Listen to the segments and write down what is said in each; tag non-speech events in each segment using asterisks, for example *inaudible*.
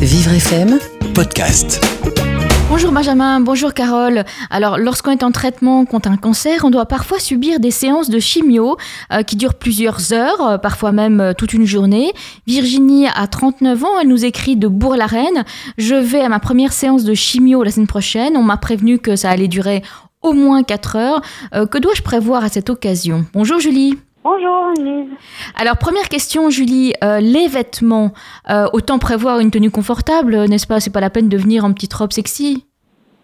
Vivre FM Podcast. Bonjour Benjamin, bonjour Carole. Alors, lorsqu'on est en traitement contre un cancer, on doit parfois subir des séances de chimio euh, qui durent plusieurs heures, euh, parfois même euh, toute une journée. Virginie a 39 ans, elle nous écrit de Bourg-la-Reine. Je vais à ma première séance de chimio la semaine prochaine. On m'a prévenu que ça allait durer au moins 4 heures. que dois-je prévoir à cette occasion? Bonjour Julie. Bonjour Lise. Alors première question Julie, les vêtements, autant prévoir une tenue confortable, n'est-ce pas? C'est pas la peine de venir en petite robe sexy?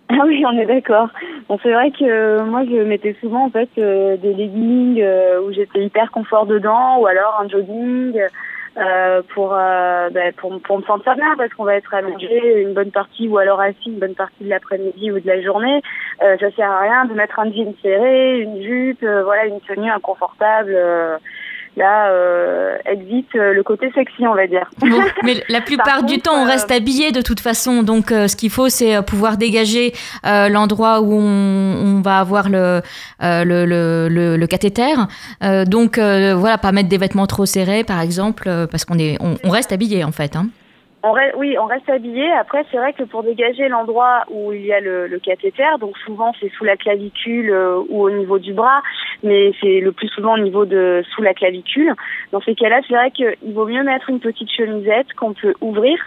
Ah oui, on est d'accord. Bon, c'est vrai que euh, moi, je mettais souvent en fait euh, des leggings euh, où j'étais hyper confort dedans, ou alors un jogging pour, ben, pour pour me sentir bien, parce qu'on va être allongé une bonne partie, ou alors assis une bonne partie de l'après-midi ou de la journée. ça sert à rien de mettre un jean serré, une jupe, voilà, une tenue inconfortable là euh, existe euh, le côté sexy, on va dire. *laughs* mais la plupart du temps, on reste euh, habillé de toute façon. Donc, euh, ce qu'il faut, c'est pouvoir dégager l'endroit où on, on, va avoir le, le, le, le, cathéter. donc, voilà, pas mettre des vêtements trop serrés, par exemple, parce qu'on est, on, on, reste habillé en fait. Hein oui, on reste habillé. Après, c'est vrai que pour dégager l'endroit où il y a le, cathéter, donc souvent c'est sous la clavicule euh, ou au niveau du bras, mais c'est le plus souvent au niveau de sous la clavicule. Dans ces cas-là, c'est vrai qu'il vaut mieux mettre une petite chemisette qu'on peut ouvrir.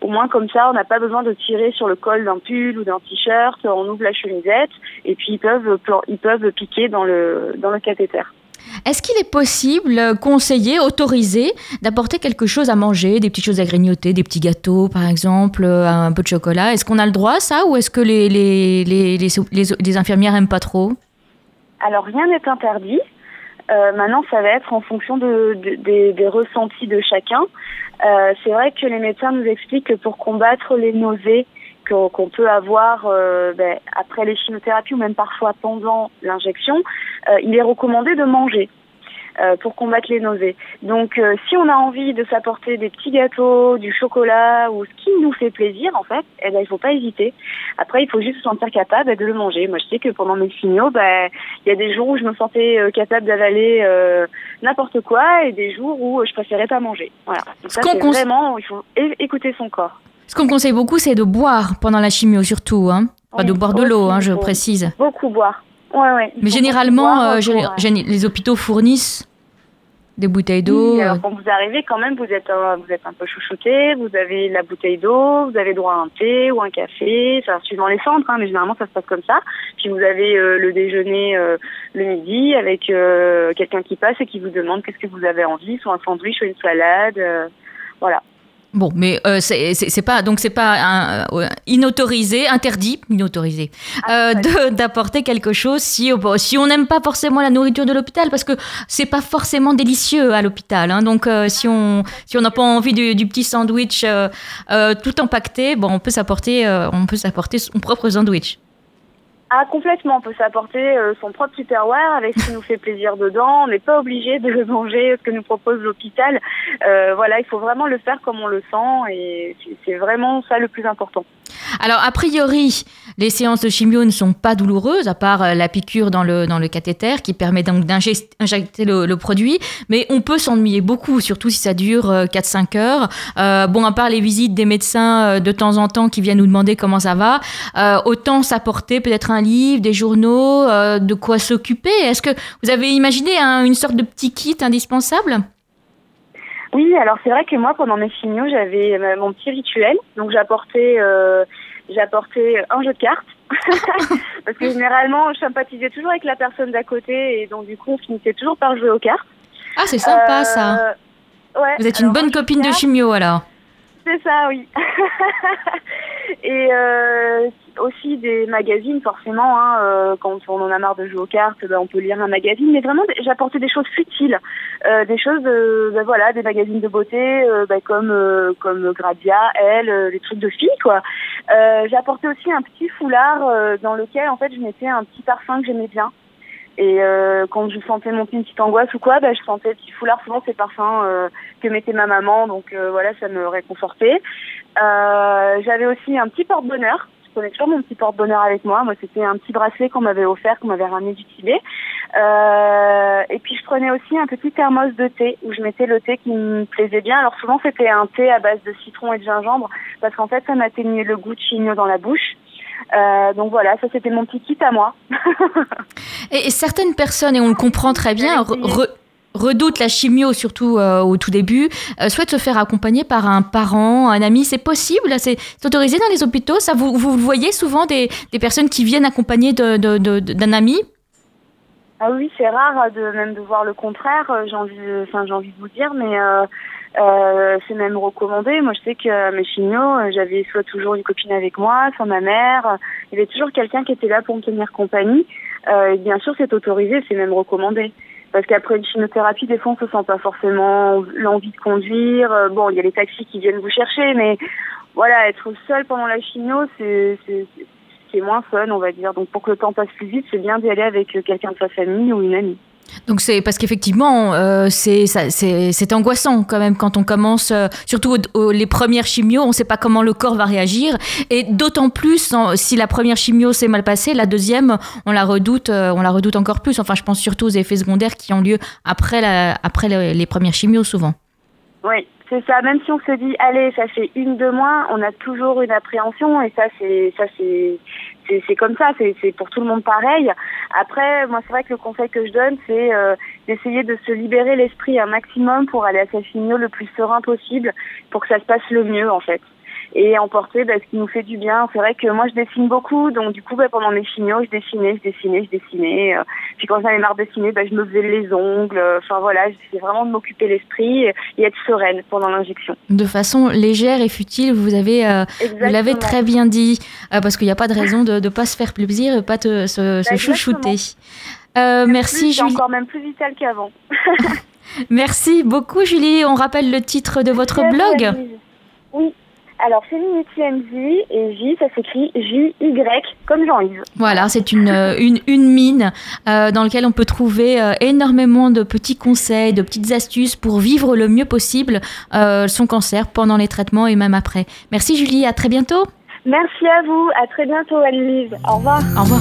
Au moins comme ça, on n'a pas besoin de tirer sur le col d'un pull ou d'un t-shirt. On ouvre la chemisette et puis ils peuvent ils peuvent piquer dans le dans le cathéter. Est-ce qu'il est possible, euh, conseiller, autoriser d'apporter quelque chose à manger, des petites choses à grignoter, des petits gâteaux par exemple, euh, un peu de chocolat? Est-ce qu'on a le droit à ça ou est-ce que les, infirmières n'aiment pas trop? Alors rien n'est interdit. Euh, maintenant, ça va être en fonction de, des, ressentis de chacun. C'est vrai que les médecins nous expliquent que pour combattre les nausées, qu'on peut avoir euh, ben, après les chimiothérapies ou même parfois pendant l'injection, euh, il est recommandé de manger. Euh, pour combattre les nausées. Donc, si on a envie de s'apporter des petits gâteaux, du chocolat ou ce qui nous fait plaisir, en fait, eh ben, il faut pas hésiter. Après, il faut juste se sentir capable de le manger. Moi, je sais que pendant mes signaux, ben, il y a des jours où je me sentais capable d'avaler n'importe quoi et des jours où je préférais pas manger. Voilà. Donc ça, c'est vraiment, il faut écouter son corps. Ce qu'on conseille beaucoup, c'est de boire pendant la chimio, surtout. Hein. Pas de boire de l'eau, hein, je précise. Beaucoup boire. Ouais, ouais. Mais généralement, euh, les hôpitaux fournissent des bouteilles d'eau. Euh. quand vous arrivez, quand même, vous êtes, euh, vous êtes un peu chouchouté. Vous avez la bouteille d'eau, vous avez droit à un thé ou un café. Ça suivant les centres, hein, mais généralement ça se passe comme ça. Puis vous avez le déjeuner le midi avec quelqu'un qui passe et qui vous demande qu'est-ce que vous avez envie, soit un sandwich ou une salade. voilà. Bon, mais euh, c'est pas donc c'est pas un, euh, inautorisé, interdit, inautorisé, euh, ah, d'apporter quelque chose si si on n'aime pas forcément la nourriture de l'hôpital parce que c'est pas forcément délicieux à l'hôpital. Hein, donc euh, si on si on n'a pas envie du, du petit sandwich euh, tout empaqueté, bon on peut s'apporter on peut s'apporter son propre sandwich. Ah, complètement. On peut s'apporter euh, son propre tupperware avec ce qui nous fait plaisir dedans. On n'est pas obligé de *laughs* manger ce que nous propose l'hôpital. Euh, voilà, il faut vraiment le faire comme on le sent et c'est vraiment ça le plus important. Alors, a priori, les séances de chimio ne sont pas douloureuses, à part euh, la piqûre dans le, dans le cathéter qui permet donc d'injecter le, produit. Mais on peut s'ennuyer beaucoup, surtout si ça dure 4-5 heures. Bon, à part les visites des médecins de temps en temps qui viennent nous demander comment ça va, autant s'apporter peut-être un livre, des journaux, de quoi s'occuper. Est-ce que vous avez imaginé une sorte de petit kit indispensable? Oui, alors c'est vrai que moi, pendant mes signaux, j'avais euh, mon petit rituel. Donc j'apportais, euh, j'apportais un jeu de cartes. *laughs* Parce que généralement, je sympathisais toujours avec la personne d'à côté et donc du coup, on finissait toujours par jouer aux cartes. Ah, c'est sympa ça. Euh, ouais, Vous êtes une bonne copine de chimio alors. C'est ça, oui. *laughs* et euh, aussi des magazines, forcément. Hein, euh, quand on en a marre de jouer aux cartes, ben, on peut lire un magazine. Mais vraiment, j'apportais des choses futiles, euh, des choses, ben, voilà, des magazines de beauté, ben, comme comme Gradia, Elle, les trucs de filles, quoi. J'apportais aussi un petit foulard dans lequel, en fait, je mettais un petit parfum que j'aimais bien. Et euh, quand je sentais monter une petite angoisse ou quoi, bah, je sentais petit foulard, souvent ces parfums euh, que mettait ma maman, donc euh, voilà, ça me réconfortait. Euh, J'avais aussi un petit porte-bonheur. Prenais toujours mon petit porte-bonheur avec moi. Moi, c'était un petit bracelet qu'on m'avait offert, qu'on m'avait ramené du Tibet. Euh, et puis je prenais aussi un petit thermos de thé où je mettais le thé qui me plaisait bien. Alors souvent c'était un thé à base de citron et de gingembre parce qu'en fait ça m'atteignait le goût de chigno dans la bouche. Euh, donc voilà, ça c'était mon petit kit à moi. *laughs* et, certaines personnes, et on le comprend très bien, redoutent la chimio, surtout euh, au tout début, euh, souhaitent se faire accompagner par un parent, un ami. C'est possible? C'est autorisé dans les hôpitaux Ça, vous, voyez souvent des, personnes qui viennent accompagner d'un ami? Ah oui, c'est rare de même de voir le contraire. J'ai envie, de vous dire, mais euh, c'est même recommandé. Moi, je sais que mes chignots, j'avais soit toujours une copine avec moi, soit ma mère. Il y avait toujours quelqu'un qui était là pour me tenir compagnie. Euh, et bien sûr, c'est autorisé, c'est même recommandé. Parce qu'après une chimiothérapie, des fois, on se sent pas forcément l'envie de conduire. Euh, bon, il y a les taxis qui viennent vous chercher, mais voilà, être seul pendant la chimio, c'est c'est moins fun, on va dire. Donc, pour que le temps passe plus vite, c'est bien d'y aller avec quelqu'un de sa famille ou une amie. Donc c'est parce qu'effectivement euh, c'est angoissant quand même quand on commence euh, surtout les premières chimios on ne sait pas comment le corps va réagir et d'autant plus si la première chimio s'est mal passée la deuxième on la redoute euh, on la redoute encore plus enfin je pense surtout aux effets secondaires qui ont lieu après après les, premières chimios souvent. Oui c'est ça même si on se dit allez ça fait une de moins on a toujours une appréhension et ça c'est ça c'est c'est comme ça, c'est pour tout le monde pareil. Après, moi, c'est vrai que le conseil que je donne, c'est euh, d'essayer de se libérer l'esprit un maximum pour aller à sa finio le plus serein possible, pour que ça se passe le mieux, en fait et emporter bah, ce qui nous fait du bien. C'est vrai que moi je dessine beaucoup, donc du coup bah, pendant mes chimios je dessinais, je dessinais, je dessinais. Euh. puis quand j'avais marre de dessiner, bah, je me faisais les ongles. Enfin voilà, j'essayais vraiment de m'occuper l'esprit et, être sereine pendant l'injection. De façon légère et futile, vous avez, euh, vous l'avez très bien dit, euh, parce qu'il n'y a pas de raison de ne pas se faire plaisir, de pas te, se, se chouchouter. merci Julie. encore même plus vital qu'avant. *laughs* merci beaucoup Julie. On rappelle le titre de *laughs* votre blog. Oui, alors Feminity MZ et J, ça s'écrit J-Y comme Jean-Yves. Voilà, c'est une, euh, mine euh, dans laquelle on peut trouver euh, énormément de petits conseils, de petites astuces pour vivre le mieux possible son cancer pendant les traitements et même après. Merci Julie, à très bientôt. Merci à vous, à très bientôt Anne-Lise. Au revoir. Au revoir.